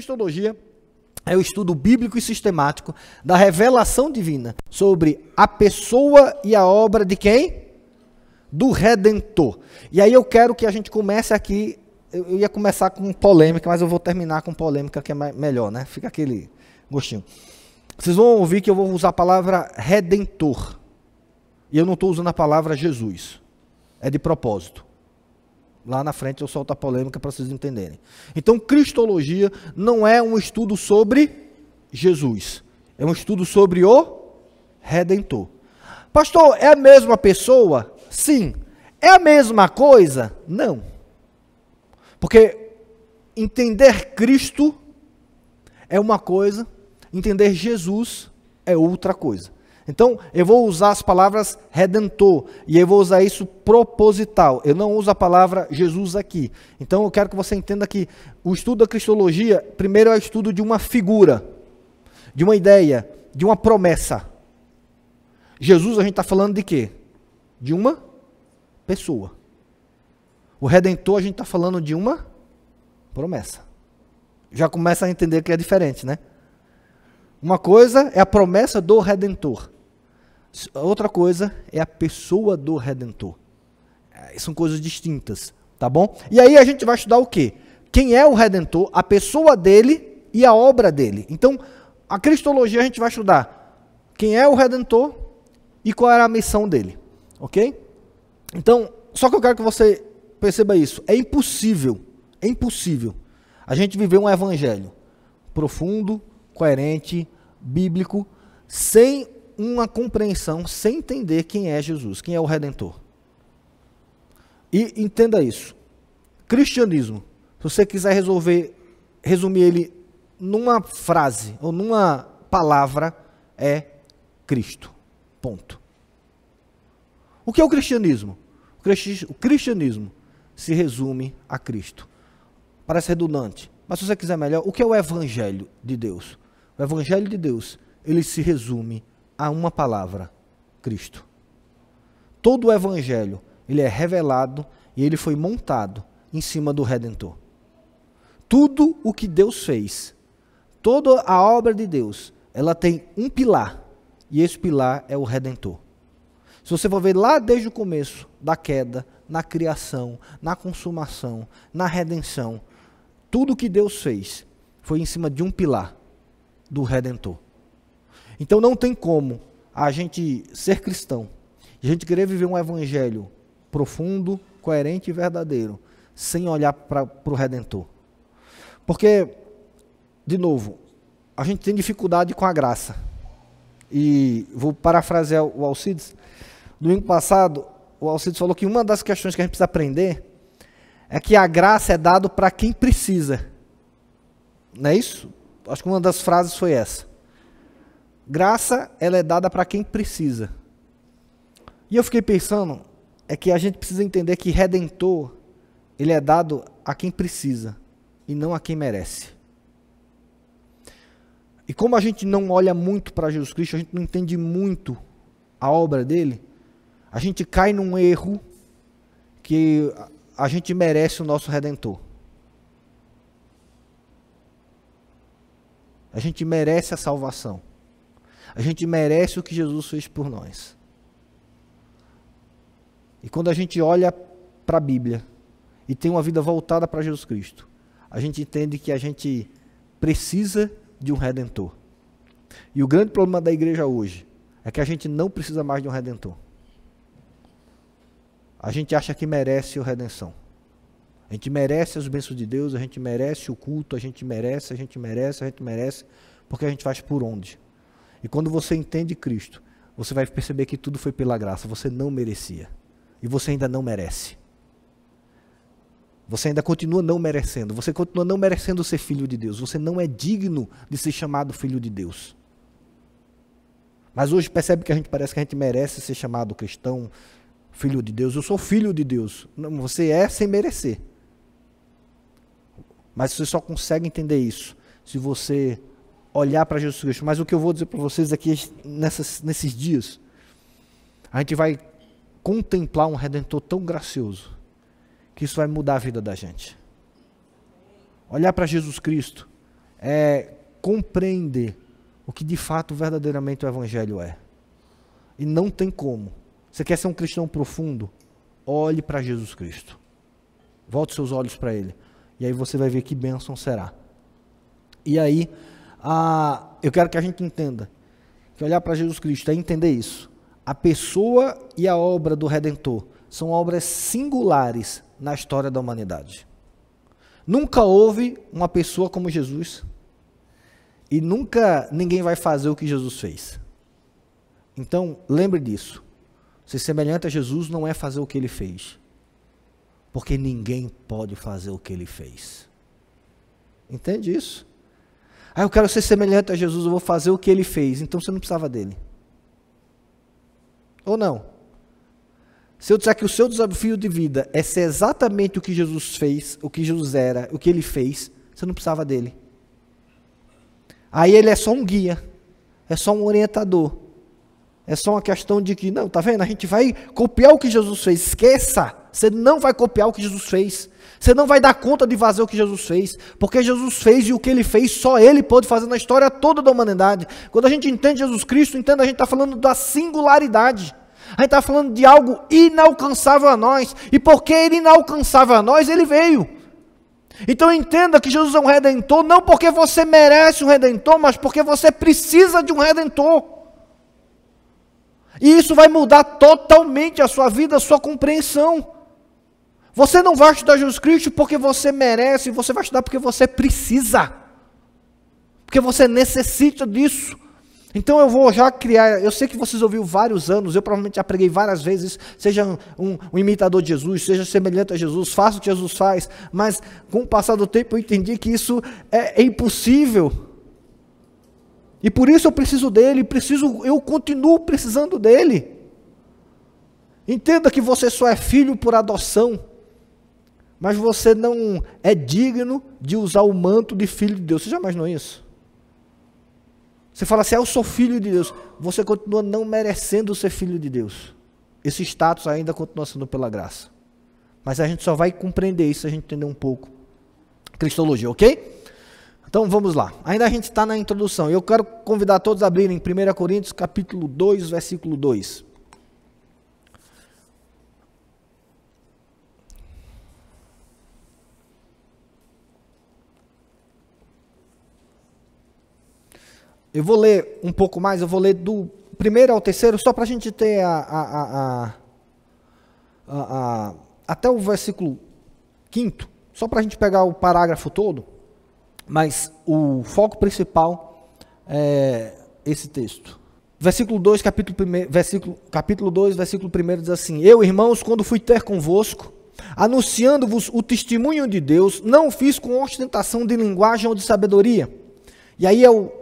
Cristologia é o estudo bíblico e sistemático da revelação divina sobre a pessoa e a obra de quem? Do Redentor. E aí eu quero que a gente comece aqui. Eu ia começar com polêmica, mas eu vou terminar com polêmica, que é melhor, né? Fica aquele gostinho. Vocês vão ouvir que eu vou usar a palavra redentor. E eu não estou usando a palavra Jesus. É de propósito. Lá na frente eu solto a polêmica para vocês entenderem. Então, Cristologia não é um estudo sobre Jesus. É um estudo sobre o Redentor. Pastor, é a mesma pessoa? Sim. É a mesma coisa? Não. Porque entender Cristo é uma coisa, entender Jesus é outra coisa. Então, eu vou usar as palavras redentor e eu vou usar isso proposital. Eu não uso a palavra Jesus aqui. Então, eu quero que você entenda que o estudo da cristologia, primeiro é o estudo de uma figura, de uma ideia, de uma promessa. Jesus, a gente está falando de quê? De uma pessoa. O redentor, a gente está falando de uma promessa. Já começa a entender que é diferente, né? Uma coisa é a promessa do redentor. Outra coisa é a pessoa do redentor. É, são coisas distintas, tá bom? E aí a gente vai estudar o quê? Quem é o redentor, a pessoa dele e a obra dele. Então, a cristologia a gente vai estudar quem é o redentor e qual era a missão dele, OK? Então, só que eu quero que você perceba isso. É impossível, é impossível a gente viver um evangelho profundo, coerente, bíblico, sem uma compreensão, sem entender quem é Jesus, quem é o Redentor. E entenda isso. Cristianismo, se você quiser resolver, resumir ele numa frase ou numa palavra, é Cristo. Ponto. O que é o cristianismo? O cristianismo se resume a Cristo. Parece redundante, mas se você quiser melhor, o que é o evangelho de Deus? O evangelho de Deus, ele se resume a uma palavra: Cristo. Todo o evangelho, ele é revelado e ele foi montado em cima do redentor. Tudo o que Deus fez, toda a obra de Deus, ela tem um pilar, e esse pilar é o redentor. Se você for ver lá desde o começo da queda, na criação, na consumação, na redenção, tudo que Deus fez foi em cima de um pilar, do Redentor. Então não tem como a gente ser cristão, a gente querer viver um evangelho profundo, coerente e verdadeiro, sem olhar para o Redentor. Porque, de novo, a gente tem dificuldade com a graça. E vou parafrasear o Alcides. Domingo passado, o Alcides falou que uma das questões que a gente precisa aprender é que a graça é dado para quem precisa. Não é isso? Acho que uma das frases foi essa. Graça, ela é dada para quem precisa. E eu fiquei pensando, é que a gente precisa entender que redentor, ele é dado a quem precisa e não a quem merece. E como a gente não olha muito para Jesus Cristo, a gente não entende muito a obra dele, a gente cai num erro que a gente merece o nosso redentor. A gente merece a salvação. A gente merece o que Jesus fez por nós. E quando a gente olha para a Bíblia e tem uma vida voltada para Jesus Cristo, a gente entende que a gente precisa de um redentor. E o grande problema da igreja hoje é que a gente não precisa mais de um redentor. A gente acha que merece a redenção. A gente merece as bênçãos de Deus, a gente merece o culto, a gente merece, a gente merece, a gente merece, porque a gente faz por onde. E quando você entende Cristo, você vai perceber que tudo foi pela graça, você não merecia. E você ainda não merece. Você ainda continua não merecendo, você continua não merecendo ser filho de Deus, você não é digno de ser chamado filho de Deus. Mas hoje percebe que a gente parece que a gente merece ser chamado cristão, filho de Deus. Eu sou filho de Deus. Não, você é sem merecer. Mas você só consegue entender isso se você olhar para Jesus Cristo. Mas o que eu vou dizer para vocês aqui nessas, nesses dias, a gente vai contemplar um redentor tão gracioso que isso vai mudar a vida da gente. Olhar para Jesus Cristo é compreender o que de fato verdadeiramente o Evangelho é. E não tem como. Você quer ser um cristão profundo? Olhe para Jesus Cristo. Volte seus olhos para Ele. E aí você vai ver que bênção será. E aí, a, eu quero que a gente entenda que olhar para Jesus Cristo é entender isso. A pessoa e a obra do Redentor são obras singulares na história da humanidade. Nunca houve uma pessoa como Jesus e nunca ninguém vai fazer o que Jesus fez. Então, lembre disso. Ser semelhante a Jesus não é fazer o que ele fez. Porque ninguém pode fazer o que ele fez. Entende isso? Ah, eu quero ser semelhante a Jesus, eu vou fazer o que ele fez. Então você não precisava dele. Ou não? Se eu disser que o seu desafio de vida é ser exatamente o que Jesus fez, o que Jesus era, o que ele fez, você não precisava dele. Aí ele é só um guia, é só um orientador. É só uma questão de que, não, tá vendo? A gente vai copiar o que Jesus fez. Esqueça! Você não vai copiar o que Jesus fez. Você não vai dar conta de fazer o que Jesus fez. Porque Jesus fez e o que ele fez, só ele pode fazer na história toda da humanidade. Quando a gente entende Jesus Cristo, entende, a gente está falando da singularidade. A gente está falando de algo inalcançável a nós. E porque ele inalcançável a nós, ele veio. Então entenda que Jesus é um redentor, não porque você merece um redentor, mas porque você precisa de um redentor. E isso vai mudar totalmente a sua vida, a sua compreensão. Você não vai estudar Jesus Cristo porque você merece, você vai estudar porque você precisa. Porque você necessita disso. Então eu vou já criar, eu sei que vocês ouviram vários anos, eu provavelmente já preguei várias vezes, seja um, um, imitador de Jesus, seja semelhante a Jesus, faça o que Jesus faz, mas com o passar do tempo eu entendi que isso é, é impossível. E por isso eu preciso dele, preciso, eu continuo precisando dele. Entenda que você só é filho por adoção, mas você não é digno de usar o manto de filho de Deus. Você já imaginou isso? Você fala assim, ah, eu sou filho de Deus. Você continua não merecendo ser filho de Deus. Esse status ainda continua sendo pela graça. Mas a gente só vai compreender isso se a gente entender um pouco Cristologia, ok? Então vamos lá. Ainda a gente está na introdução. Eu quero convidar todos a abrirem 1 Coríntios capítulo 2, versículo 2. Eu vou ler um pouco mais, eu vou ler do primeiro ao terceiro, só para a gente ter a, a, a, até o versículo quinto, só para a gente pegar o parágrafo todo, mas o foco principal é esse texto. Versículo 2, capítulo, prime, versículo, capítulo 2, versículo 1 diz assim: Eu, irmãos, quando fui ter convosco, anunciando-vos o testemunho de Deus, não fiz com ostentação de linguagem ou de sabedoria. E aí é o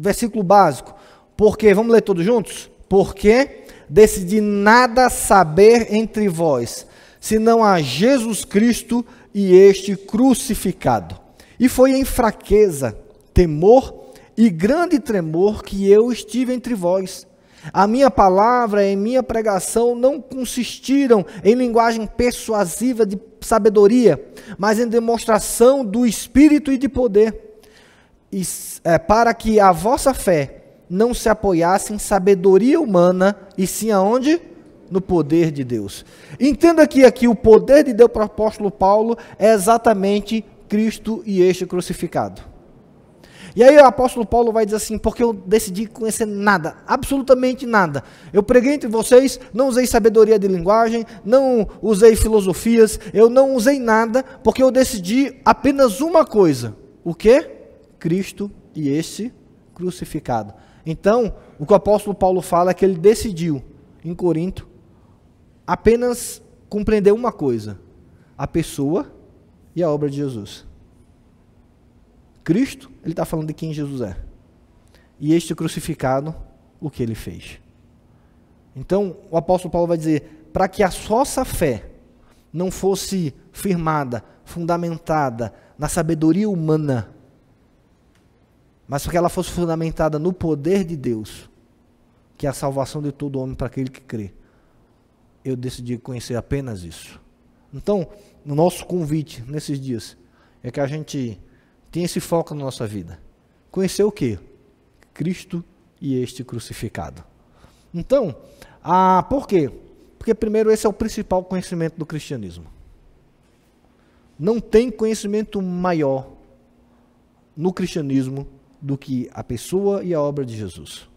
versículo básico. Porque, vamos ler todos juntos? Porque decidi nada saber entre vós, senão a Jesus Cristo e este crucificado. E foi em fraqueza, temor e grande tremor que eu estive entre vós. A minha palavra e minha pregação não consistiram em linguagem persuasiva de sabedoria, mas em demonstração do Espírito e de poder é, para que a vossa fé não se apoiasse em sabedoria humana, e sim aonde? No poder de Deus. Entenda que aqui o poder de Deus para o apóstolo Paulo é exatamente Cristo e este crucificado. E aí o apóstolo Paulo vai dizer assim, porque eu decidi conhecer nada, absolutamente nada. Eu preguei entre vocês, não usei sabedoria de linguagem, não usei filosofias, eu não usei nada, porque eu decidi apenas uma coisa. O quê? Cristo e esse crucificado. Então, o que o apóstolo Paulo fala é que ele decidiu, em Corinto, apenas compreender uma coisa: a pessoa e a obra de Jesus. Cristo, ele está falando de quem Jesus é. E este crucificado, o que ele fez. Então, o apóstolo Paulo vai dizer: para que a vossa fé não fosse firmada, fundamentada na sabedoria humana, mas que ela fosse fundamentada no poder de Deus, que é a salvação de todo homem para aquele que crê. Eu decidi conhecer apenas isso. Então, o nosso convite nesses dias é que a gente tem esse foco na nossa vida. Conhecer o quê? Cristo e este crucificado. Então, ah, por quê? Porque, primeiro, esse é o principal conhecimento do cristianismo. Não tem conhecimento maior no cristianismo do que a pessoa e a obra de Jesus.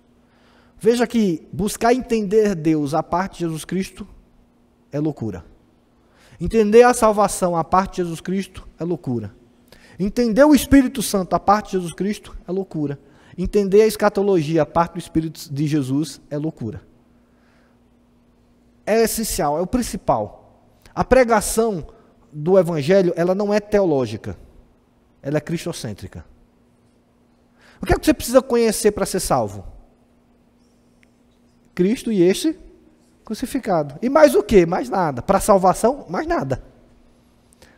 Veja que buscar entender Deus a parte de Jesus Cristo é loucura. Entender a salvação a parte de Jesus Cristo é loucura. Entender o Espírito Santo a parte de Jesus Cristo é loucura. Entender a escatologia a parte do Espírito de Jesus é loucura. É essencial, é o principal. A pregação do Evangelho, ela não é teológica, ela é cristocêntrica. O que é que você precisa conhecer para ser salvo? Cristo e este crucificado. E mais o que? Mais nada. Para salvação, mais nada.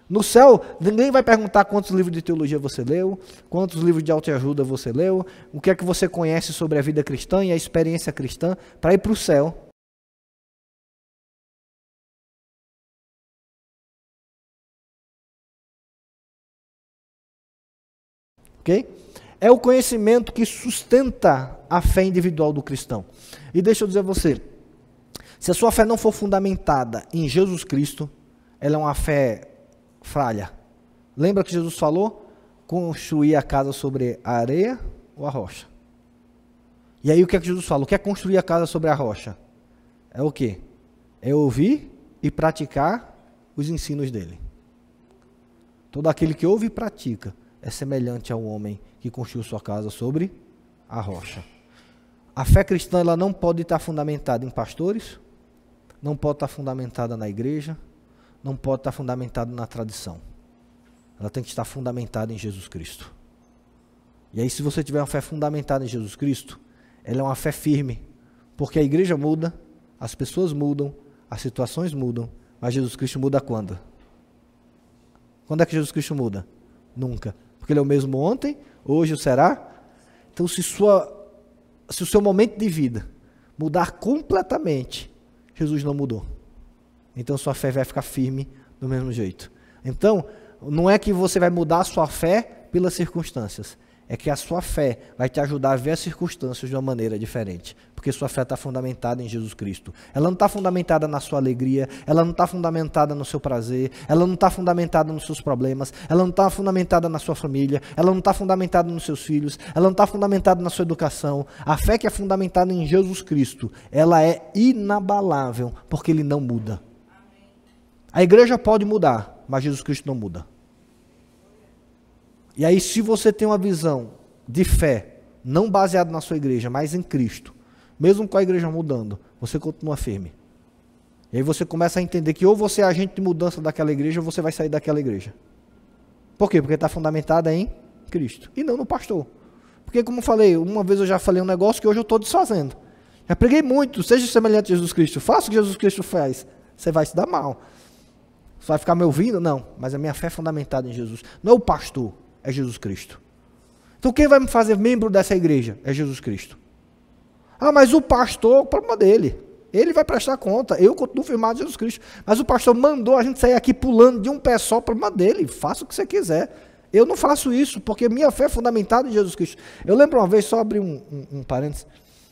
No céu, ninguém vai perguntar quantos livros de teologia você leu, quantos livros de autoajuda você leu, o que é que você conhece sobre a vida cristã e a experiência cristã para ir para o céu. Ok? É o conhecimento que sustenta a fé individual do cristão. E deixa eu dizer a você, se a sua fé não for fundamentada em Jesus Cristo, ela é uma fé falha. Lembra que Jesus falou? Construir a casa sobre a areia ou a rocha. E aí o que é que Jesus fala? O que é construir a casa sobre a rocha? É o que? É ouvir e praticar os ensinos dele. Todo aquele que ouve e pratica é semelhante ao homem que construiu sua casa sobre a rocha. A fé cristã ela não pode estar fundamentada em pastores, não pode estar fundamentada na igreja, não pode estar fundamentada na tradição. Ela tem que estar fundamentada em Jesus Cristo. E aí, se você tiver uma fé fundamentada em Jesus Cristo, ela é uma fé firme, porque a igreja muda, as pessoas mudam, as situações mudam, mas Jesus Cristo muda quando? Quando é que Jesus Cristo muda? Nunca. Porque ele é o mesmo ontem, hoje o será. Então, se, sua, se o seu momento de vida mudar completamente, Jesus não mudou. Então, sua fé vai ficar firme do mesmo jeito. Então, não é que você vai mudar a sua fé pelas circunstâncias, é que a sua fé vai te ajudar a ver as circunstâncias de uma maneira diferente. Porque sua fé está fundamentada em Jesus Cristo. Ela não está fundamentada na sua alegria, ela não está fundamentada no seu prazer, ela não está fundamentada nos seus problemas, ela não está fundamentada na sua família, ela não está fundamentada nos seus filhos, ela não está fundamentada na sua educação. A fé que é fundamentada em Jesus Cristo, ela é inabalável, porque ele não muda. A igreja pode mudar, mas Jesus Cristo não muda. E aí, se você tem uma visão de fé, não baseada na sua igreja, mas em Cristo, mesmo com a igreja mudando, você continua firme. E aí você começa a entender que ou você é agente de mudança daquela igreja, ou você vai sair daquela igreja. Por quê? Porque está fundamentada em Cristo. E não no pastor. Porque, como falei, uma vez eu já falei um negócio que hoje eu estou desfazendo. Já preguei muito, seja semelhante a Jesus Cristo, faça o que Jesus Cristo faz. Você vai se dar mal. Você vai ficar me ouvindo? Não. Mas a minha fé é fundamentada em Jesus. Não é o pastor é Jesus Cristo. Então quem vai me fazer membro dessa igreja é Jesus Cristo. Ah, mas o pastor, o problema dele. Ele vai prestar conta. Eu continuo firmado em Jesus Cristo. Mas o pastor mandou a gente sair aqui pulando de um pé só, problema dele. Faça o que você quiser. Eu não faço isso, porque minha fé é fundamentada em Jesus Cristo. Eu lembro uma vez, só abrir um, um, um parênteses.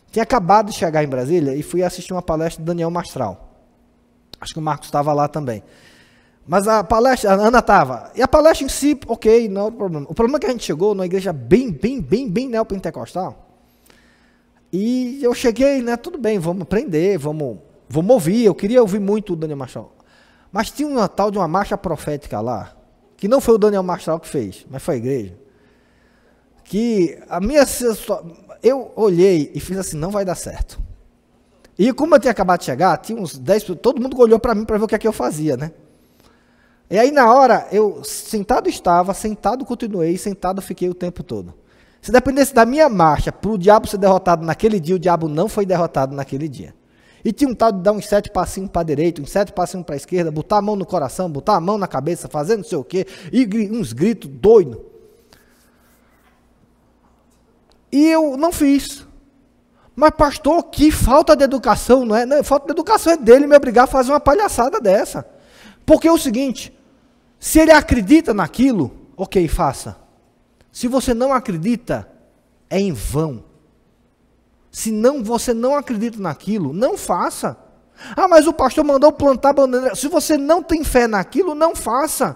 Tinha acabado de chegar em Brasília e fui assistir uma palestra de Daniel Mastral. Acho que o Marcos estava lá também. Mas a palestra, a Ana estava. E a palestra em si, ok, não é o problema. O problema é que a gente chegou numa igreja bem, bem, bem, bem neopentecostal. E eu cheguei, né? Tudo bem, vamos aprender, vamos, vamos ouvir. Eu queria ouvir muito o Daniel Mastral. Mas tinha uma tal de uma marcha profética lá, que não foi o Daniel Mastral que fez, mas foi a igreja. Que a minha. Eu olhei e fiz assim: não vai dar certo. E como eu tinha acabado de chegar, tinha uns 10 todo mundo olhou para mim para ver o que é que eu fazia, né? E aí na hora, eu sentado estava, sentado continuei, sentado fiquei o tempo todo. Se dependesse da minha marcha para o diabo ser derrotado naquele dia, o diabo não foi derrotado naquele dia. E tinha um tal de dar uns sete passinhos para a direita, uns sete passinhos para a esquerda, botar a mão no coração, botar a mão na cabeça, fazer não sei o quê, e uns gritos doidos. E eu não fiz. Mas, pastor, que falta de educação, não é? Não, falta de educação é dele me obrigar a fazer uma palhaçada dessa. Porque é o seguinte: se ele acredita naquilo, ok, faça. Se você não acredita, é em vão. Se não, você não acredita naquilo, não faça. Ah, mas o pastor mandou plantar bananeira. Se você não tem fé naquilo, não faça.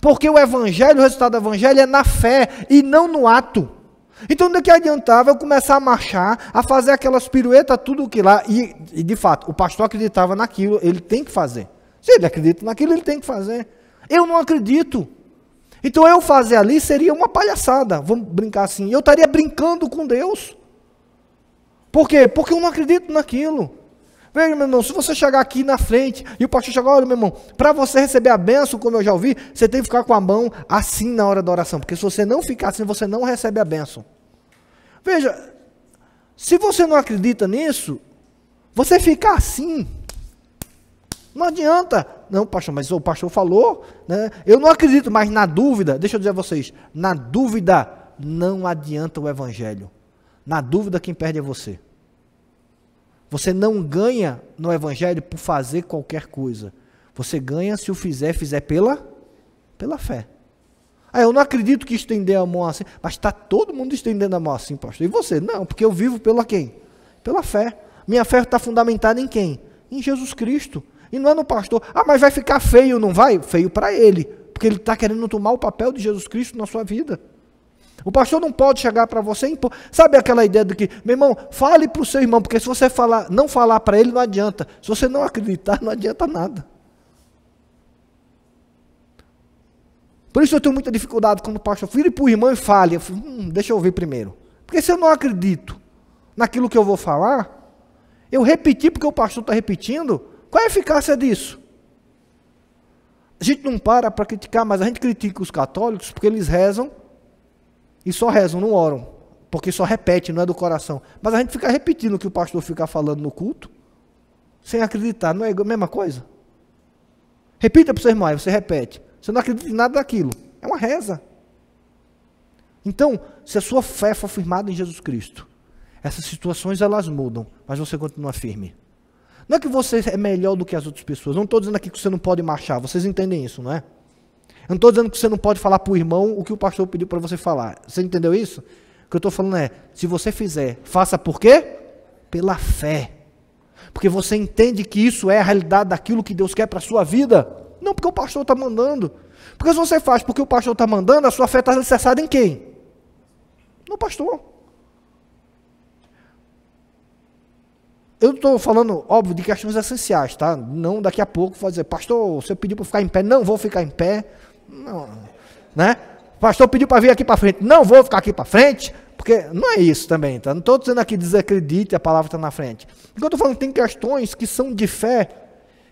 Porque o evangelho, o resultado do evangelho é na fé e não no ato. Então, do que adiantava eu começar a marchar, a fazer aquelas piruetas, tudo que lá. E, e, de fato, o pastor acreditava naquilo, ele tem que fazer. Se ele acredita naquilo, ele tem que fazer. Eu não acredito. Então eu fazer ali seria uma palhaçada, vamos brincar assim. Eu estaria brincando com Deus. Por quê? Porque eu não acredito naquilo. Veja, meu irmão, se você chegar aqui na frente e o pastor chegar, olha, meu irmão, para você receber a benção, como eu já ouvi, você tem que ficar com a mão assim na hora da oração. Porque se você não ficar assim, você não recebe a benção. Veja, se você não acredita nisso, você ficar assim, não adianta. Não, pastor, mas o pastor falou, né? Eu não acredito, mas na dúvida, deixa eu dizer a vocês, na dúvida não adianta o evangelho. Na dúvida quem perde é você. Você não ganha no evangelho por fazer qualquer coisa. Você ganha se o fizer, fizer pela pela fé. Ah, eu não acredito que estender a mão assim, mas está todo mundo estendendo a mão assim, pastor. E você? Não, porque eu vivo pela quem? Pela fé. Minha fé está fundamentada em quem? Em Jesus Cristo. E não é no pastor. Ah, mas vai ficar feio, não vai? Feio para ele. Porque ele está querendo tomar o papel de Jesus Cristo na sua vida. O pastor não pode chegar para você e impor. Sabe aquela ideia de que, meu irmão, fale para o seu irmão, porque se você falar, não falar para ele, não adianta. Se você não acreditar, não adianta nada. Por isso eu tenho muita dificuldade quando o pastor vire para o irmão e fale. Eu falo, hum, deixa eu ouvir primeiro. Porque se eu não acredito naquilo que eu vou falar, eu repetir porque o pastor está repetindo, qual é a eficácia disso? A gente não para para criticar, mas a gente critica os católicos porque eles rezam e só rezam, não oram. Porque só repete, não é do coração. Mas a gente fica repetindo o que o pastor fica falando no culto, sem acreditar. Não é a mesma coisa? Repita para o seu irmão, aí você repete. Você não acredita em nada daquilo. É uma reza. Então, se a sua fé for firmada em Jesus Cristo, essas situações elas mudam, mas você continua firme. Não é que você é melhor do que as outras pessoas. Não estou dizendo aqui que você não pode marchar. Vocês entendem isso, não é? Eu não estou dizendo que você não pode falar para o irmão o que o pastor pediu para você falar. Você entendeu isso? O que eu estou falando é, se você fizer, faça por quê? Pela fé. Porque você entende que isso é a realidade daquilo que Deus quer para a sua vida. Não porque o pastor está mandando. Porque se você faz porque o pastor está mandando, a sua fé está alicerçada em quem? No pastor. Eu estou falando, óbvio, de questões essenciais, tá? Não daqui a pouco vou dizer, pastor, você pediu para ficar em pé, não vou ficar em pé. Não, né? Pastor pediu para vir aqui para frente, não vou ficar aqui para frente, porque não é isso também, tá? Não estou dizendo aqui desacredite, a palavra está na frente. Enquanto eu estou falando que tem questões que são de fé,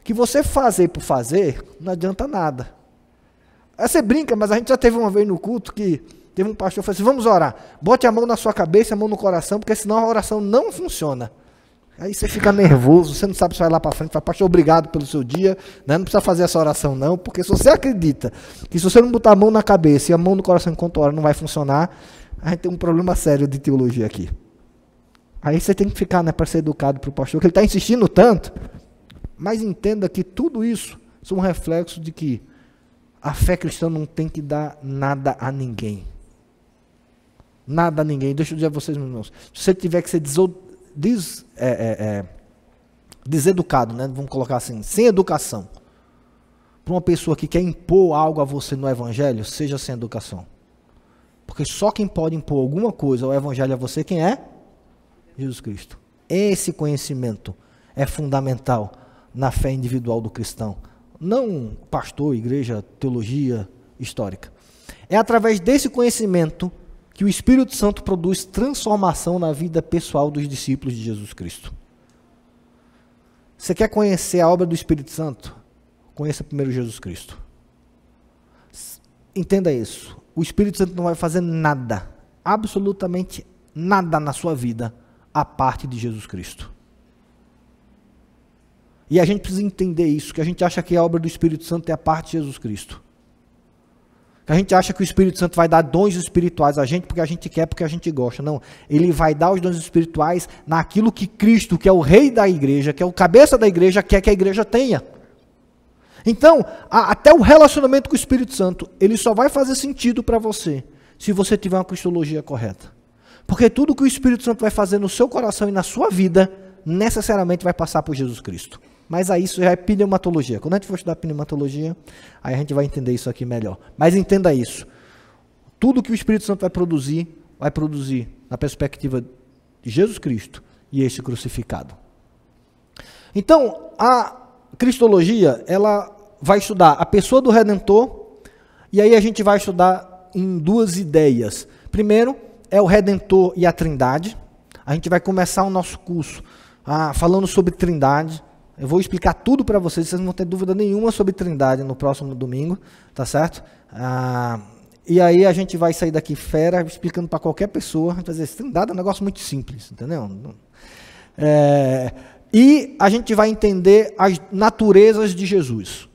que você fazer por fazer, não adianta nada. Aí você brinca, mas a gente já teve uma vez no culto que teve um pastor que falou assim: vamos orar. Bote a mão na sua cabeça, a mão no coração, porque senão a oração não funciona. Aí você fica nervoso, você não sabe se vai lá para frente, fala, pastor, obrigado pelo seu dia, né? não precisa fazer essa oração não, porque se você acredita que se você não botar a mão na cabeça e a mão no coração enquanto ora não vai funcionar, a gente tem um problema sério de teologia aqui. Aí você tem que ficar, né, para ser educado para o pastor, que ele está insistindo tanto, mas entenda que tudo isso são um reflexo de que a fé cristã não tem que dar nada a ninguém. Nada a ninguém. Deixa eu dizer a vocês, meus irmãos. Se você tiver que ser des, é, é, é, deseducado, né? vamos colocar assim, sem educação, para uma pessoa que quer impor algo a você no Evangelho, seja sem educação. Porque só quem pode impor alguma coisa ao Evangelho a você, quem é? Jesus Cristo. Esse conhecimento é fundamental na fé individual do cristão. Não pastor, igreja, teologia histórica. É através desse conhecimento que o Espírito Santo produz transformação na vida pessoal dos discípulos de Jesus Cristo. Você quer conhecer a obra do Espírito Santo? Conheça primeiro Jesus Cristo. Entenda isso. O Espírito Santo não vai fazer nada, absolutamente nada na sua vida, a parte de Jesus Cristo. E a gente precisa entender isso, que a gente acha que a obra do Espírito Santo é a parte de Jesus Cristo. A gente acha que o Espírito Santo vai dar dons espirituais a gente porque a gente quer, porque a gente gosta. Não. Ele vai dar os dons espirituais naquilo que Cristo, que é o rei da igreja, que é o cabeça da igreja, quer que a igreja tenha. Então, a, até o relacionamento com o Espírito Santo, ele só vai fazer sentido para você se você tiver uma cristologia correta. Porque tudo que o Espírito Santo vai fazer no seu coração e na sua vida, necessariamente vai passar por Jesus Cristo. Mas aí isso já é pneumatologia. Quando a gente for estudar pneumatologia, aí a gente vai entender isso aqui melhor. Mas entenda isso. Tudo que o Espírito Santo vai produzir, vai produzir na perspectiva de Jesus Cristo e este crucificado. Então, a cristologia, ela vai estudar a pessoa do Redentor, e aí a gente vai estudar em duas ideias. Primeiro, é o Redentor e a Trindade. A gente vai começar o nosso curso ah, falando sobre Trindade. Eu vou explicar tudo para vocês, vocês não vão ter dúvida nenhuma sobre Trindade no próximo domingo, tá certo? Ah, e aí a gente vai sair daqui fera explicando para qualquer pessoa. Vai dizer, Trindade é um negócio muito simples, entendeu? É, e a gente vai entender as naturezas de Jesus.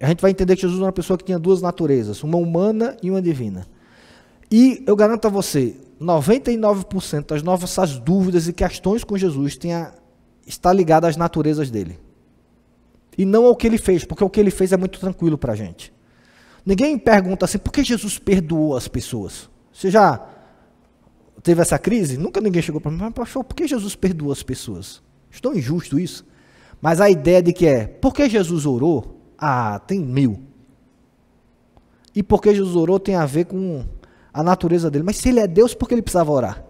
A gente vai entender que Jesus era uma pessoa que tinha duas naturezas, uma humana e uma divina. E eu garanto a você, 99% das nossas dúvidas e questões com Jesus tem a, está ligada às naturezas dele. E não ao que ele fez, porque o que ele fez é muito tranquilo para a gente. Ninguém pergunta assim, por que Jesus perdoou as pessoas? Você já teve essa crise? Nunca ninguém chegou para mim, mas pastor, por que Jesus perdoou as pessoas? Estou injusto isso. Mas a ideia de que é, por que Jesus orou? Ah, tem mil. E por que Jesus orou tem a ver com a natureza dele. Mas se ele é Deus, por que ele precisava orar?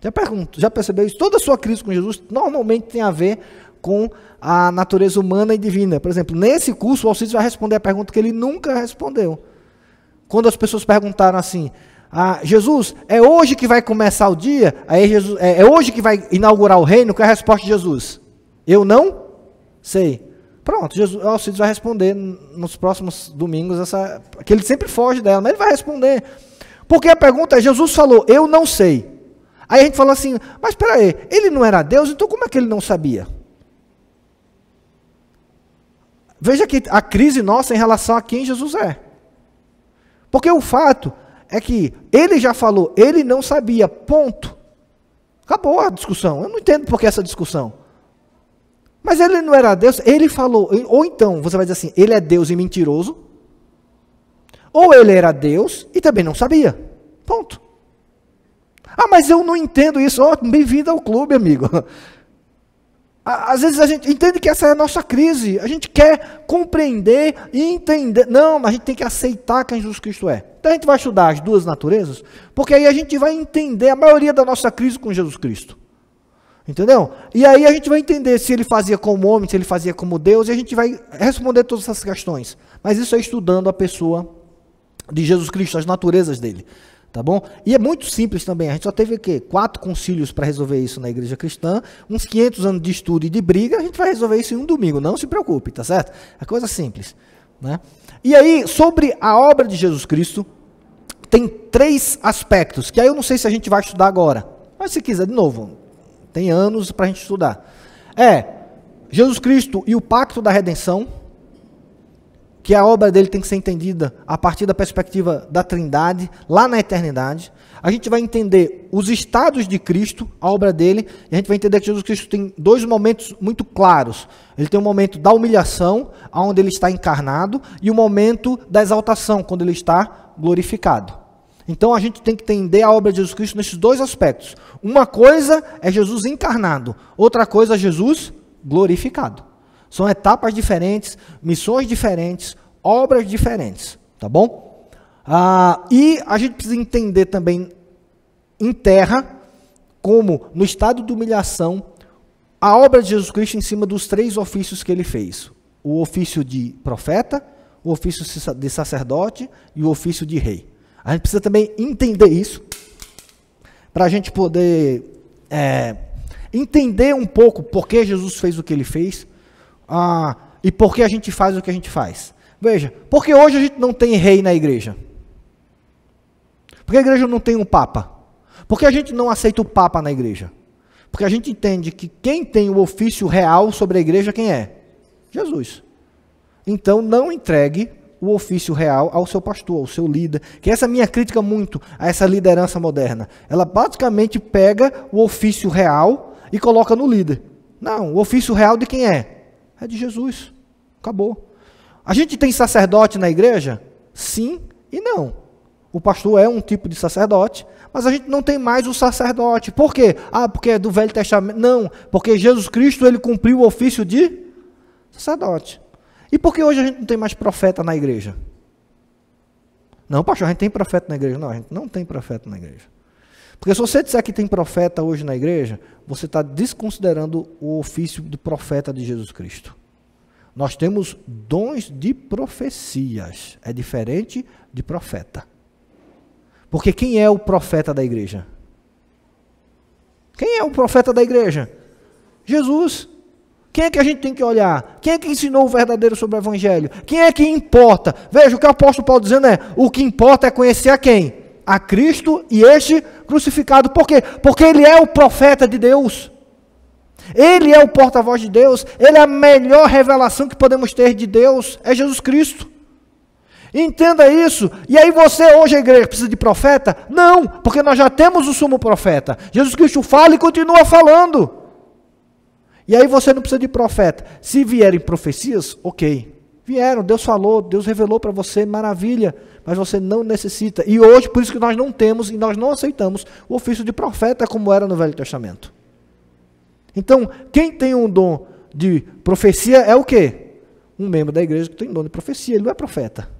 Já pergunto, já percebeu isso? Toda a sua crise com Jesus normalmente tem a ver com a natureza humana e divina. Por exemplo, nesse curso o Alcides vai responder a pergunta que ele nunca respondeu. Quando as pessoas perguntaram assim, ah, Jesus, é hoje que vai começar o dia? Aí Jesus, é, é hoje que vai inaugurar o reino? Qual é a resposta de Jesus? Eu não sei. Pronto, Jesus, o Alcides vai responder nos próximos domingos essa, que ele sempre foge dela, mas ele vai responder. Porque a pergunta é, Jesus falou, eu não sei. Aí a gente fala assim, mas espera aí, ele não era Deus, então como é que ele não sabia? Veja que a crise nossa em relação a quem Jesus é. Porque o fato é que ele já falou, ele não sabia, ponto. Acabou a discussão. Eu não entendo por que essa discussão. Mas ele não era Deus, ele falou. Ou então, você vai dizer assim, ele é Deus e mentiroso. Ou ele era Deus e também não sabia. Ponto. Ah, mas eu não entendo isso. Oh, Bem-vindo ao clube, amigo. Às vezes a gente entende que essa é a nossa crise. A gente quer compreender e entender. Não, mas a gente tem que aceitar quem Jesus Cristo é. Então a gente vai estudar as duas naturezas, porque aí a gente vai entender a maioria da nossa crise com Jesus Cristo. Entendeu? E aí a gente vai entender se ele fazia como homem, se ele fazia como Deus, e a gente vai responder todas essas questões. Mas isso é estudando a pessoa de Jesus Cristo, as naturezas dele. Tá bom? E é muito simples também. A gente só teve o quê? Quatro concílios para resolver isso na igreja cristã, uns 500 anos de estudo e de briga, a gente vai resolver isso em um domingo. Não se preocupe, tá certo? É coisa simples. Né? E aí, sobre a obra de Jesus Cristo, tem três aspectos, que aí eu não sei se a gente vai estudar agora. Mas se quiser, de novo, tem anos para a gente estudar. É Jesus Cristo e o pacto da redenção que a obra dele tem que ser entendida a partir da perspectiva da Trindade, lá na eternidade. A gente vai entender os estados de Cristo, a obra dele, e a gente vai entender que Jesus Cristo tem dois momentos muito claros. Ele tem o um momento da humilhação, onde ele está encarnado, e o um momento da exaltação, quando ele está glorificado. Então a gente tem que entender a obra de Jesus Cristo nesses dois aspectos. Uma coisa é Jesus encarnado, outra coisa é Jesus glorificado. São etapas diferentes, missões diferentes, obras diferentes, tá bom? Ah, e a gente precisa entender também em terra, como no estado de humilhação, a obra de Jesus Cristo em cima dos três ofícios que ele fez: o ofício de profeta, o ofício de sacerdote e o ofício de rei. A gente precisa também entender isso para a gente poder é, entender um pouco por que Jesus fez o que ele fez ah, e por que a gente faz o que a gente faz. Veja, porque hoje a gente não tem rei na igreja? Porque a igreja não tem um papa? Porque a gente não aceita o papa na igreja? Porque a gente entende que quem tem o ofício real sobre a igreja, quem é? Jesus. Então não entregue o ofício real ao seu pastor, ao seu líder. Que essa é a minha crítica muito a essa liderança moderna. Ela basicamente pega o ofício real e coloca no líder. Não, o ofício real de quem é? É de Jesus. Acabou. A gente tem sacerdote na igreja? Sim e não. O pastor é um tipo de sacerdote, mas a gente não tem mais o sacerdote. Por quê? Ah, porque é do Velho Testamento. Não, porque Jesus Cristo ele cumpriu o ofício de sacerdote. E por que hoje a gente não tem mais profeta na igreja? Não, pastor, a gente tem profeta na igreja. Não, a gente não tem profeta na igreja. Porque se você disser que tem profeta hoje na igreja, você está desconsiderando o ofício do profeta de Jesus Cristo. Nós temos dons de profecias. É diferente de profeta. Porque quem é o profeta da igreja? Quem é o profeta da igreja? Jesus. Quem é que a gente tem que olhar? Quem é que ensinou o verdadeiro sobre o evangelho? Quem é que importa? Veja, o que o apóstolo Paulo dizendo é: o que importa é conhecer a quem? A Cristo e este crucificado. Por quê? Porque ele é o profeta de Deus. Ele é o porta-voz de Deus. Ele é a melhor revelação que podemos ter de Deus. É Jesus Cristo. Entenda isso. E aí você hoje a igreja precisa de profeta? Não, porque nós já temos o sumo profeta. Jesus Cristo fala e continua falando. E aí você não precisa de profeta. Se vierem profecias, ok. Vieram, Deus falou, Deus revelou para você, maravilha. Mas você não necessita. E hoje, por isso que nós não temos e nós não aceitamos o ofício de profeta como era no Velho Testamento. Então, quem tem um dom de profecia é o quê? Um membro da igreja que tem dom de profecia, ele não é profeta.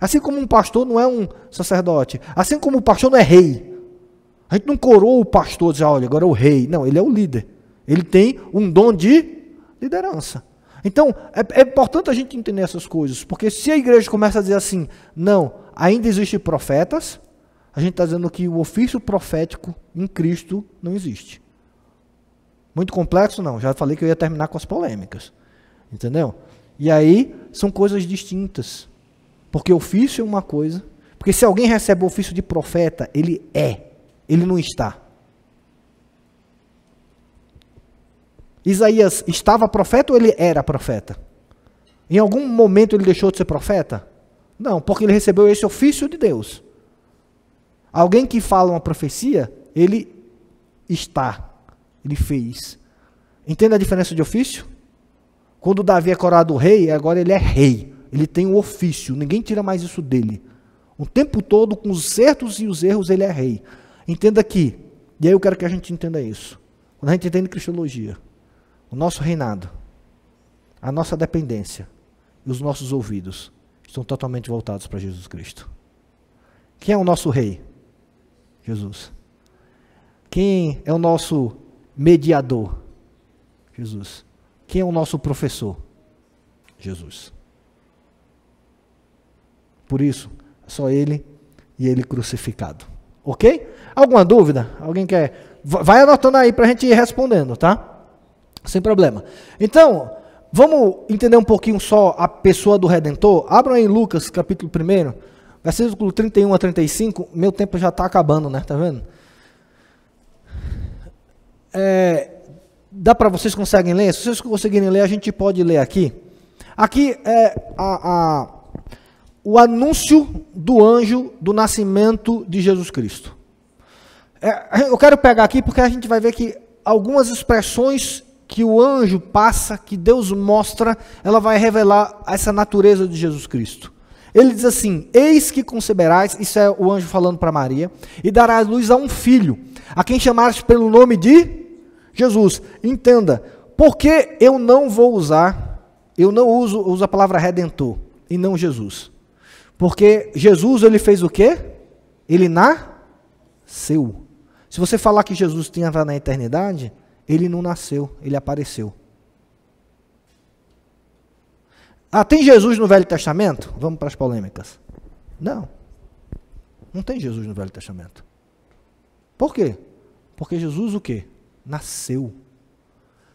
Assim como um pastor não é um sacerdote. Assim como o pastor não é rei. A gente não coroa o pastor, diz, olha, agora é o rei. Não, ele é o líder. Ele tem um dom de liderança. Então, é, é, importante a gente entender essas coisas, porque se a igreja começa a dizer assim, não, ainda existem profetas, a gente está dizendo que o ofício profético em Cristo não existe. Muito complexo? Não, já falei que eu ia terminar com as polêmicas. Entendeu? E aí, são coisas distintas. Porque ofício é uma coisa. Porque se alguém recebe o ofício de profeta, ele é, ele não está. Isaías estava profeta ou ele era profeta? Em algum momento ele deixou de ser profeta? Não, porque ele recebeu esse ofício de Deus. Alguém que fala uma profecia, ele está, ele fez. Entende a diferença de ofício? Quando Davi é corado rei, agora ele é rei. Ele tem um ofício, ninguém tira mais isso dele. O tempo todo, com os certos e os erros, ele é rei. Entenda aqui, e aí eu quero que a gente entenda isso. Quando a gente entende cristologia, o nosso reinado, a nossa dependência e os nossos ouvidos estão totalmente voltados para Jesus Cristo. Quem é o nosso rei? Jesus. Quem é o nosso mediador? Jesus. Quem é o nosso professor? Jesus. Por isso, só ele e ele crucificado. Ok? Alguma dúvida? Alguém quer? Vai anotando aí para a gente ir respondendo, tá? Sem problema. Então, vamos entender um pouquinho só a pessoa do Redentor? Abram aí Lucas, capítulo 1, versículo 31 a 35. Meu tempo já está acabando, né? Tá vendo? É, dá para vocês conseguem ler? Se vocês conseguirem ler, a gente pode ler aqui. Aqui é a, a o anúncio do anjo do nascimento de Jesus Cristo. É, eu quero pegar aqui porque a gente vai ver que algumas expressões que o anjo passa, que Deus mostra, ela vai revelar essa natureza de Jesus Cristo. Ele diz assim: Eis que conceberás, isso é o anjo falando para Maria, e darás luz a um filho, a quem chamares pelo nome de Jesus. Entenda, porque eu não vou usar, eu não uso, uso a palavra redentor e não Jesus. Porque Jesus ele fez o quê? Ele nasceu. Se você falar que Jesus tinha na eternidade, ele não nasceu, ele apareceu. Ah, tem Jesus no Velho Testamento? Vamos para as polêmicas. Não. Não tem Jesus no Velho Testamento. Por quê? Porque Jesus o quê? Nasceu.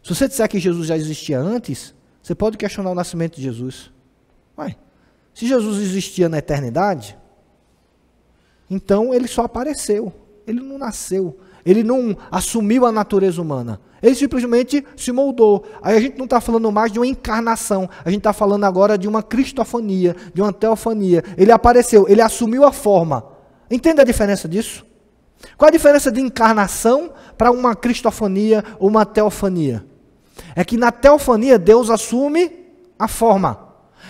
Se você disser que Jesus já existia antes, você pode questionar o nascimento de Jesus. Uai, se Jesus existia na eternidade, então ele só apareceu, ele não nasceu, ele não assumiu a natureza humana. Ele simplesmente se moldou. Aí a gente não está falando mais de uma encarnação, a gente está falando agora de uma cristofania, de uma teofania. Ele apareceu, ele assumiu a forma. Entende a diferença disso? Qual a diferença de encarnação para uma cristofania ou uma teofania? É que na teofania Deus assume a forma.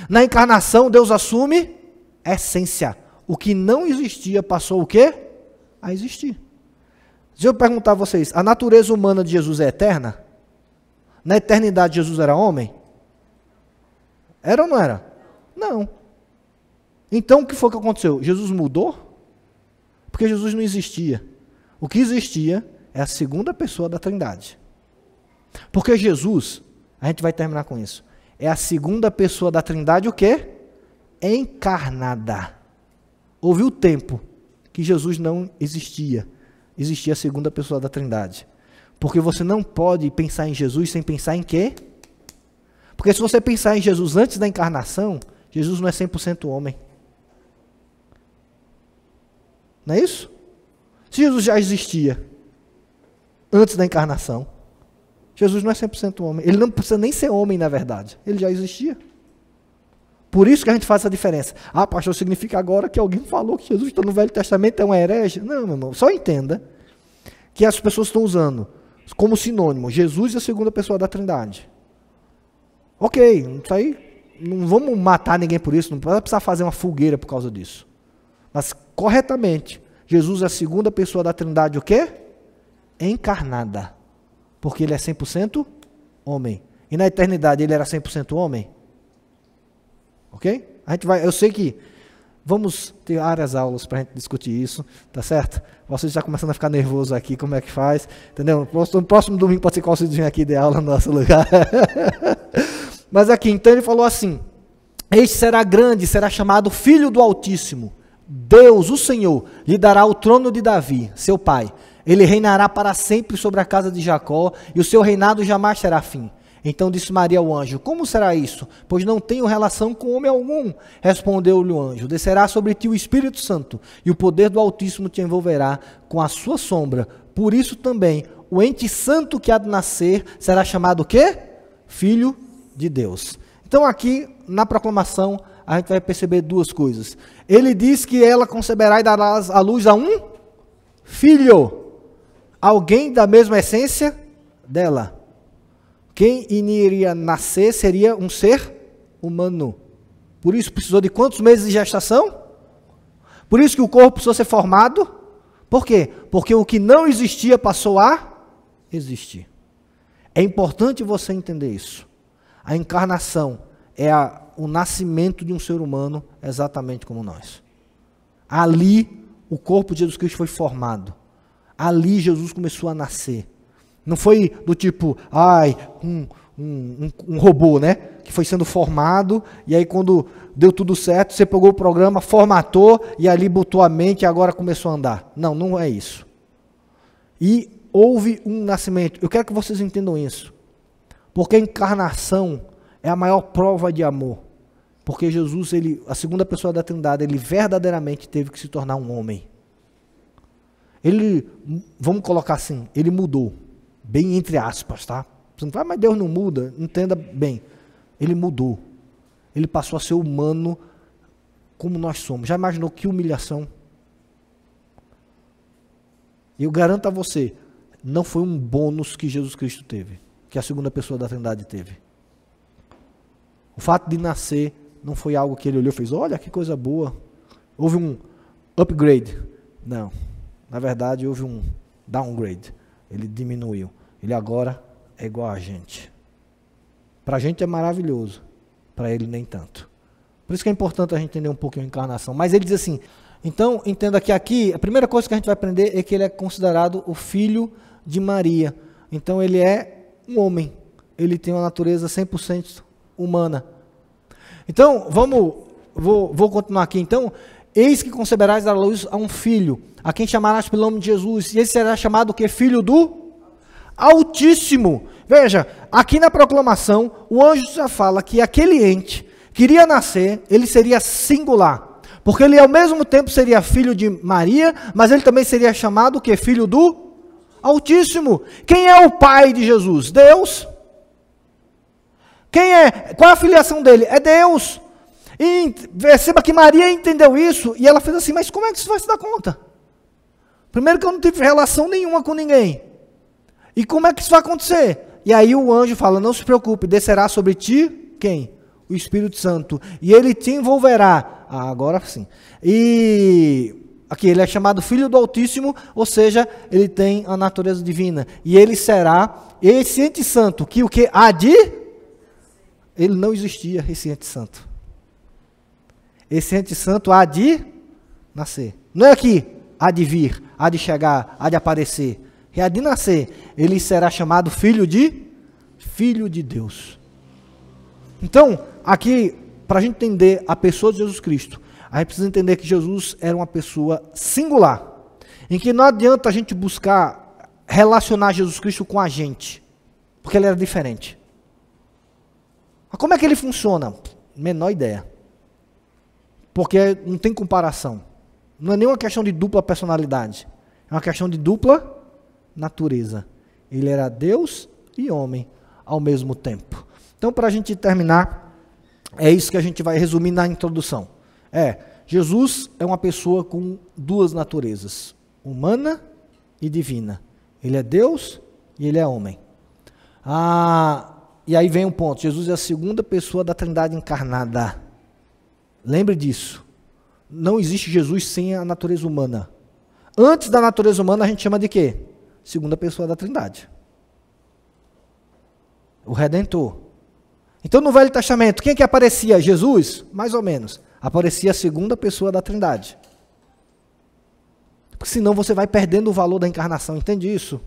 Na encarnação, Deus assume essência, o que não existia passou o quê? A existir. Deixa eu perguntar a vocês, a natureza humana de Jesus é eterna? Na eternidade Jesus era homem? Era ou não era? Não. Então o que foi que aconteceu? Jesus mudou? Porque Jesus não existia. O que existia é a segunda pessoa da Trindade. Porque Jesus, a gente vai terminar com isso, é a segunda pessoa da Trindade o quê? Encarnada. Houve o tempo que Jesus não existia. Existia a segunda pessoa da Trindade. Porque você não pode pensar em Jesus sem pensar em quê? Porque se você pensar em Jesus antes da encarnação, Jesus não é 100% homem. Não é isso? Se Jesus já existia antes da encarnação, Jesus não é 100% homem. Ele não precisa nem ser homem, na verdade. Ele já existia. Por isso que a gente faz essa diferença. Ah, pastor, significa agora que alguém falou que Jesus está no Velho Testamento é um herege? Não, meu irmão. Só entenda que as pessoas estão usando como sinônimo Jesus e a segunda pessoa da Trindade. Ok, isso aí. Não vamos matar ninguém por isso. Não vai precisar fazer uma fogueira por causa disso. Mas corretamente, Jesus é a segunda pessoa da Trindade, o quê? Encarnada. Porque ele é 100% homem. E na eternidade ele era 100% homem? Ok? A gente vai, eu sei que vamos ter várias aulas para a gente discutir isso, tá certo? Você já começando a ficar nervoso aqui, como é que faz, entendeu? No próximo domingo pode ser qual você aqui de aula no nosso lugar. Mas aqui, então ele falou assim: Este será grande, será chamado Filho do Altíssimo. Deus, o Senhor, lhe dará o trono de Davi, seu pai. Ele reinará para sempre sobre a casa de Jacó, e o seu reinado jamais terá fim. Então disse Maria ao anjo: Como será isso? Pois não tenho relação com homem algum. Respondeu-lhe o anjo: Descerá sobre ti o Espírito Santo, e o poder do Altíssimo te envolverá com a sua sombra. Por isso também o ente santo que há de nascer será chamado o quê? Filho de Deus. Então aqui na proclamação a gente vai perceber duas coisas. Ele diz que ela conceberá e dará à luz a um filho, alguém da mesma essência dela. Quem iria nascer seria um ser humano. Por isso precisou de quantos meses de gestação? Por isso que o corpo precisou ser formado. Por quê? Porque o que não existia passou a existir. É importante você entender isso. A encarnação é a o nascimento de um ser humano exatamente como nós. Ali, o corpo de Jesus Cristo foi formado. Ali, Jesus começou a nascer. Não foi do tipo, ai, um, um, um, um robô, né? Que foi sendo formado, e aí quando deu tudo certo, você pegou o programa, formatou, e ali botou a mente e agora começou a andar. Não, não é isso. E houve um nascimento. Eu quero que vocês entendam isso. Porque a encarnação é a maior prova de amor. Porque Jesus, ele, a segunda pessoa da Trindade, ele verdadeiramente teve que se tornar um homem. Ele, vamos colocar assim, ele mudou. Bem entre aspas, tá? Você não fala, mas Deus não muda. Entenda bem. Ele mudou. Ele passou a ser humano como nós somos. Já imaginou que humilhação? E eu garanto a você, não foi um bônus que Jesus Cristo teve, que a segunda pessoa da Trindade teve. O fato de nascer não foi algo que ele olhou e fez, olha que coisa boa. Houve um upgrade. Não. Na verdade, houve um downgrade. Ele diminuiu. Ele agora é igual a gente. Para a gente é maravilhoso. Para ele, nem tanto. Por isso que é importante a gente entender um pouquinho a encarnação. Mas ele diz assim: então, entenda que aqui, a primeira coisa que a gente vai aprender é que ele é considerado o filho de Maria. Então, ele é um homem. Ele tem uma natureza 100% humana. Então, vamos, vou, vou continuar aqui. Então, eis que conceberás a luz a um filho, a quem chamarás pelo nome de Jesus, e ele será chamado o que? Filho do Altíssimo. Veja, aqui na proclamação, o anjo já fala que aquele ente queria nascer, ele seria singular. Porque ele ao mesmo tempo seria filho de Maria, mas ele também seria chamado que? Filho do Altíssimo. Quem é o pai de Jesus? Deus. Quem é? Qual é a filiação dele? É Deus. E perceba que Maria entendeu isso e ela fez assim: Mas como é que você vai se dar conta? Primeiro, que eu não tive relação nenhuma com ninguém. E como é que isso vai acontecer? E aí o anjo fala: Não se preocupe, descerá sobre ti quem? O Espírito Santo. E ele te envolverá Ah, agora sim. E aqui ele é chamado filho do Altíssimo, ou seja, ele tem a natureza divina. E ele será esse ente santo, que o que há de ele não existia esse ente santo. Esse ente santo há de nascer. Não é aqui, há de vir, há de chegar, há de aparecer. É há de nascer. Ele será chamado filho de filho de Deus. Então, aqui, para a gente entender a pessoa de Jesus Cristo, a gente precisa entender que Jesus era uma pessoa singular. Em que não adianta a gente buscar relacionar Jesus Cristo com a gente, porque ele era diferente. Mas como é que ele funciona? Menor ideia. Porque não tem comparação. Não é nem uma questão de dupla personalidade. É uma questão de dupla natureza. Ele era Deus e homem ao mesmo tempo. Então, para a gente terminar, é isso que a gente vai resumir na introdução. É, Jesus é uma pessoa com duas naturezas, humana e divina. Ele é Deus e ele é homem. Ah, e aí vem um ponto: Jesus é a segunda pessoa da Trindade encarnada. Lembre disso. Não existe Jesus sem a natureza humana. Antes da natureza humana, a gente chama de quê? Segunda pessoa da Trindade. O Redentor. Então, no Velho Testamento, quem é que aparecia? Jesus? Mais ou menos. Aparecia a segunda pessoa da Trindade. Porque senão você vai perdendo o valor da encarnação, entende isso?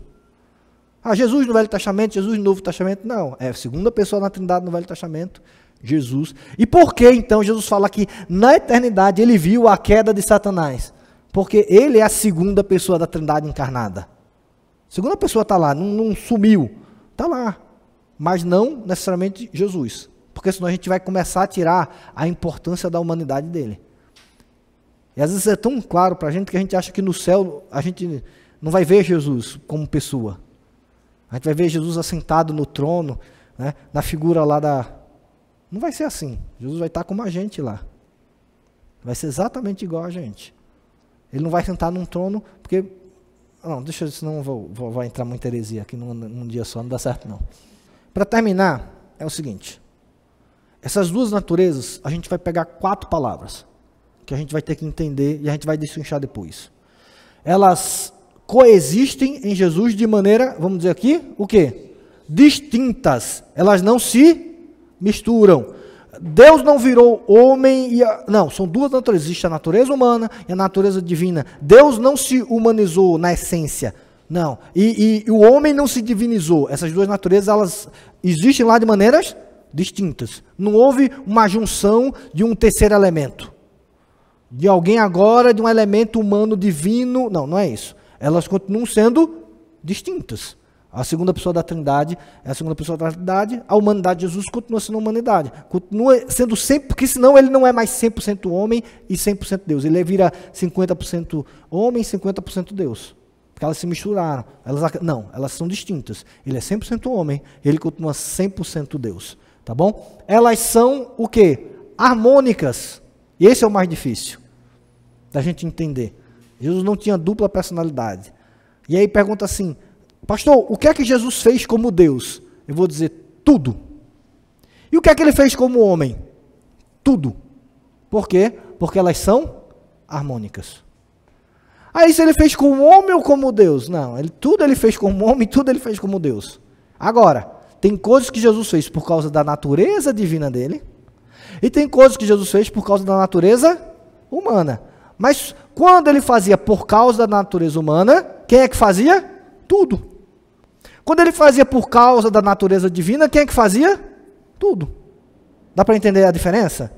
Ah, Jesus no Velho Testamento, Jesus no Novo Testamento. Não, é a segunda pessoa na Trindade no Velho Testamento, Jesus. E por que então Jesus fala que na eternidade ele viu a queda de Satanás? Porque ele é a segunda pessoa da Trindade encarnada. Segunda pessoa está lá, não, não sumiu. Está lá. Mas não necessariamente Jesus. Porque senão a gente vai começar a tirar a importância da humanidade dele. E às vezes é tão claro para a gente que a gente acha que no céu a gente não vai ver Jesus como pessoa. A gente vai ver Jesus assentado no trono, né, na figura lá da. Não vai ser assim. Jesus vai estar como a gente lá. Vai ser exatamente igual a gente. Ele não vai sentar num trono, porque. Não, deixa eu, senão vou, vou, vai entrar muita heresia aqui num, num dia só, não dá certo não. Para terminar, é o seguinte: essas duas naturezas, a gente vai pegar quatro palavras, que a gente vai ter que entender e a gente vai destrinchar depois. Elas coexistem em Jesus de maneira, vamos dizer aqui, o quê? Distintas. Elas não se misturam. Deus não virou homem e a, não, são duas naturezas, existe a natureza humana e a natureza divina. Deus não se humanizou na essência. Não. E, e, e o homem não se divinizou. Essas duas naturezas elas existem lá de maneiras distintas. Não houve uma junção de um terceiro elemento. De alguém agora, de um elemento humano divino. Não, não é isso elas continuam sendo distintas. A segunda pessoa da Trindade é a segunda pessoa da Trindade, a humanidade de Jesus continua sendo humanidade. Continua sendo sempre, porque senão ele não é mais 100% homem e 100% Deus. Ele vira 50% homem e 50% Deus. Porque elas se misturaram. Elas, não, elas são distintas. Ele é 100% homem, ele continua 100% Deus. Tá bom? Elas são o quê? Harmônicas. E esse é o mais difícil da gente entender. Jesus não tinha dupla personalidade. E aí pergunta assim: Pastor, o que é que Jesus fez como Deus? Eu vou dizer tudo. E o que é que ele fez como homem? Tudo. Por quê? Porque elas são harmônicas. Aí se ele fez como homem ou como Deus? Não, ele, tudo ele fez como homem, tudo ele fez como Deus. Agora, tem coisas que Jesus fez por causa da natureza divina dele, e tem coisas que Jesus fez por causa da natureza humana. Mas quando ele fazia por causa da natureza humana, quem é que fazia? Tudo. Quando ele fazia por causa da natureza divina, quem é que fazia? Tudo. Dá para entender a diferença?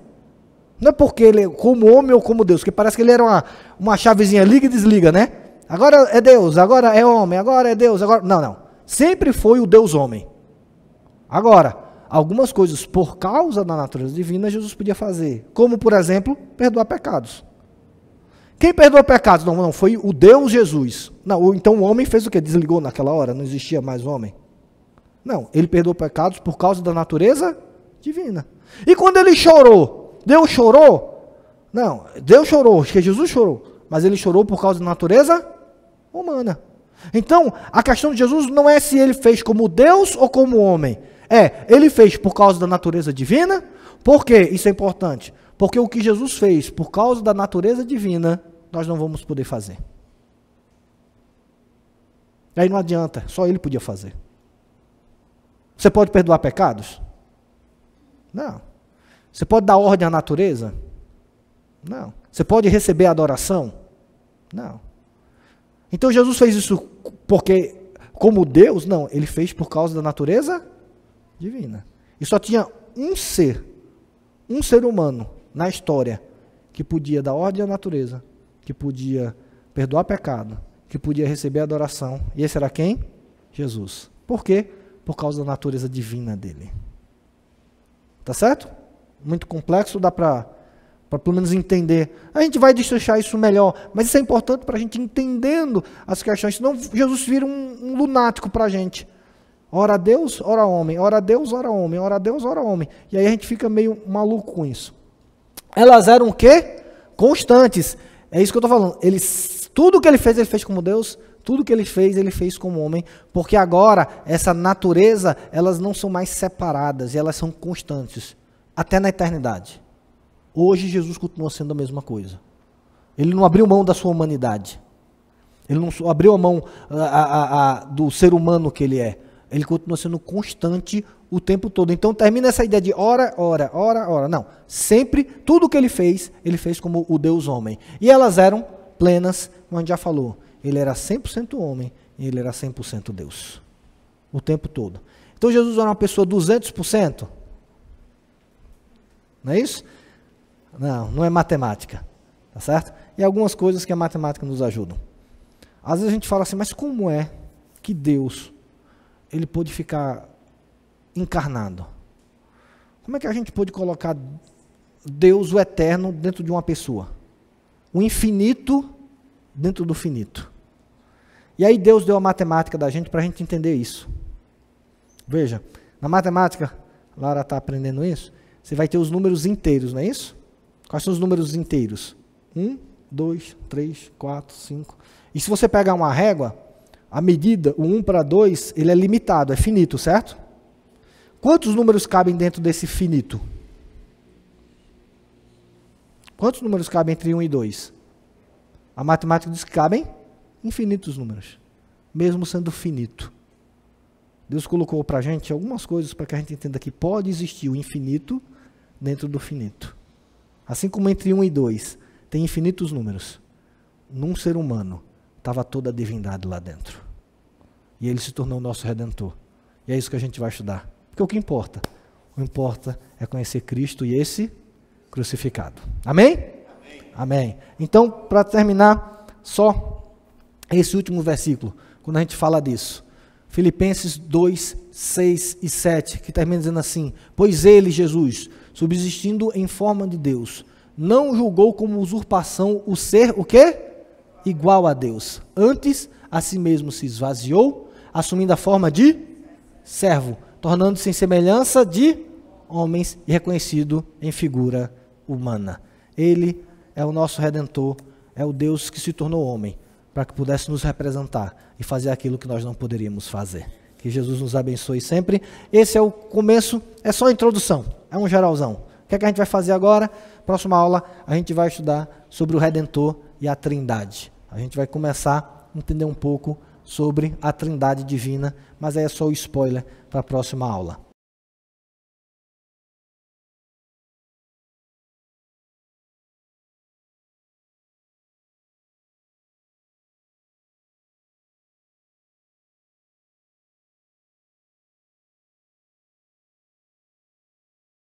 Não é porque ele, como homem ou como Deus, que parece que ele era uma, uma chavezinha liga e desliga, né? Agora é Deus, agora é homem, agora é Deus, agora. Não, não. Sempre foi o Deus homem. Agora, algumas coisas por causa da natureza divina Jesus podia fazer. Como, por exemplo, perdoar pecados. Quem perdoou pecados? Não, não, foi o Deus Jesus. Não, então o homem fez o que? Desligou naquela hora, não existia mais homem. Não, ele perdoou pecados por causa da natureza divina. E quando ele chorou, Deus chorou? Não, Deus chorou, que Jesus chorou, mas ele chorou por causa da natureza humana. Então, a questão de Jesus não é se ele fez como Deus ou como homem. É, ele fez por causa da natureza divina. Por quê? Isso é importante Porque o que Jesus fez por causa da natureza divina, nós não vamos poder fazer. Aí não adianta, só ele podia fazer. Você pode perdoar pecados? Não. Você pode dar ordem à natureza? Não. Você pode receber adoração? Não. Então Jesus fez isso porque, como Deus? Não, ele fez por causa da natureza divina. E só tinha um ser, um ser humano na história que podia dar ordem à natureza, que podia perdoar pecado, que podia receber adoração. E esse era quem? Jesus. Por quê? Por causa da natureza divina dele. Tá certo? Muito complexo, dá para para pelo menos entender. A gente vai destrinchar isso melhor, mas isso é importante para a gente entendendo as questões, senão Jesus vira um, um lunático para a gente. Ora Deus, ora homem, ora Deus, ora homem, ora Deus, ora homem. E aí a gente fica meio maluco com isso. Elas eram o quê? Constantes. É isso que eu estou falando. Eles, tudo que ele fez, ele fez como Deus. Tudo que ele fez, ele fez como homem. Porque agora, essa natureza, elas não são mais separadas. Elas são constantes. Até na eternidade. Hoje Jesus continua sendo a mesma coisa. Ele não abriu mão da sua humanidade. Ele não abriu a mão a, a, a, do ser humano que ele é. Ele continua sendo constante o tempo todo. Então termina essa ideia de hora, hora, hora, hora. Não. Sempre, tudo que ele fez, ele fez como o Deus homem. E elas eram plenas, como a gente já falou. Ele era 100% homem e ele era 100% Deus. O tempo todo. Então Jesus era uma pessoa 200%. Não é isso? Não, não é matemática. Tá certo? E algumas coisas que a matemática nos ajudam. Às vezes a gente fala assim, mas como é que Deus ele pôde ficar encarnado? Como é que a gente pôde colocar Deus, o eterno, dentro de uma pessoa? O infinito dentro do finito. E aí Deus deu a matemática da gente para a gente entender isso. Veja, na matemática, Lara está aprendendo isso, você vai ter os números inteiros, não é isso? Quais são os números inteiros? 1, 2, 3, 4, 5. E se você pegar uma régua, a medida, o 1 para 2, ele é limitado, é finito, certo? Quantos números cabem dentro desse finito? Quantos números cabem entre 1 e 2? A matemática diz que cabem infinitos números, mesmo sendo finito. Deus colocou para a gente algumas coisas para que a gente entenda que pode existir o infinito dentro do finito. Assim como entre um e dois tem infinitos números, num ser humano estava toda a divindade lá dentro. E ele se tornou o nosso redentor. E é isso que a gente vai estudar. Porque o que importa? O que importa é conhecer Cristo e esse crucificado. Amém? Amém. Amém. Então, para terminar, só esse último versículo, quando a gente fala disso. Filipenses 2, 6 e 7, que termina dizendo assim: Pois ele, Jesus, subsistindo em forma de Deus, não julgou como usurpação o ser o quê? Igual a Deus. Antes, a si mesmo se esvaziou, assumindo a forma de servo, tornando-se em semelhança de homens e reconhecido em figura humana. Ele é o nosso redentor, é o Deus que se tornou homem, para que pudesse nos representar e fazer aquilo que nós não poderíamos fazer. Que Jesus nos abençoe sempre. Esse é o começo, é só a introdução, é um geralzão. O que, é que a gente vai fazer agora? Próxima aula, a gente vai estudar sobre o Redentor e a Trindade. A gente vai começar a entender um pouco sobre a Trindade divina, mas aí é só o spoiler para a próxima aula.